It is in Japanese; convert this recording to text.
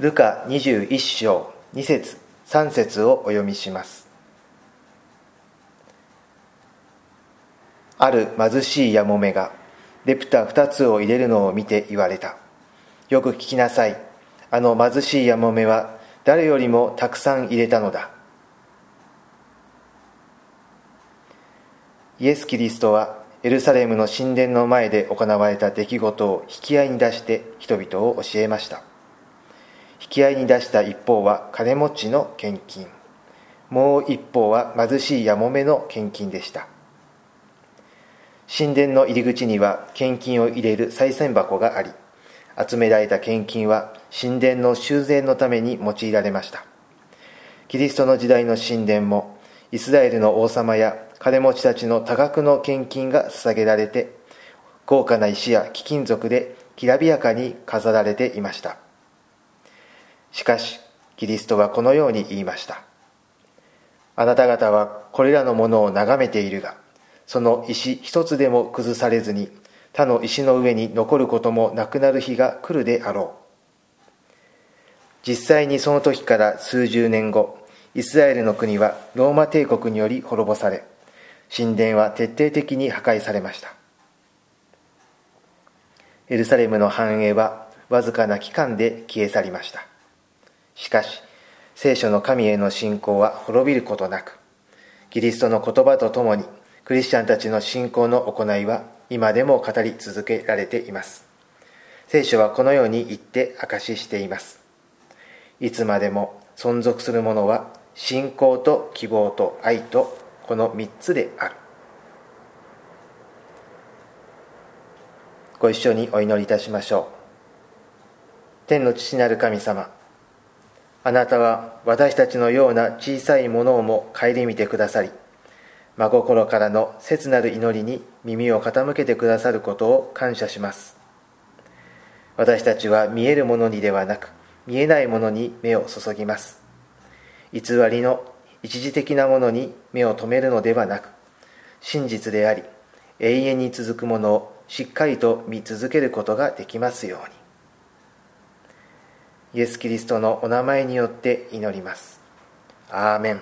ルカ21章2節3節をお読みします。ある貧しいやもめがレプタ2つを入れるのを見て言われた。よく聞きなさい。あの貧しいやもめは誰よりもたくさん入れたのだ。イエス・キリストはエルサレムの神殿の前で行われた出来事を引き合いに出して人々を教えました。引き合いに出した一方は金持ちの献金。もう一方は貧しいやもめの献金でした。神殿の入り口には献金を入れる賽銭箱があり集められた献金は神殿の修繕のために用いられました。キリストの時代の神殿もイスラエルの王様や金持ちたちの多額の献金が捧げられて豪華な石や貴金属できらびやかに飾られていました。しかしキリストはこのように言いました。あなた方はこれらのものを眺めているがその石一つでも崩されずに他の石の上に残ることもなくなる日が来るであろう。実際にその時から数十年後イスラエルの国はローマ帝国により滅ぼされ神殿は徹底的に破壊されました。エルサレムの繁栄はわずかな期間で消え去りました。しかし聖書の神への信仰は滅びることなくキリストの言葉とともにクリスチャンたちの信仰の行いは今でも語り続けられています。聖書はこのように言って証ししています。いつまでも存続するものは信仰と希望と愛とこの3つである。ご一緒にお祈りいたしましょう。天の父なる神様あなたは私たちのような小さいものをも顧みてくださり真心からの切なる祈りに耳を傾けてくださることを感謝します。私たちは見えるものにではなく見えないものに目を注ぎます。偽りの一時的なものに目を留めるのではなく真実であり永遠に続くものをしっかりと見続けることができますように。イエス・キリストのお名前によって祈ります。アーメン。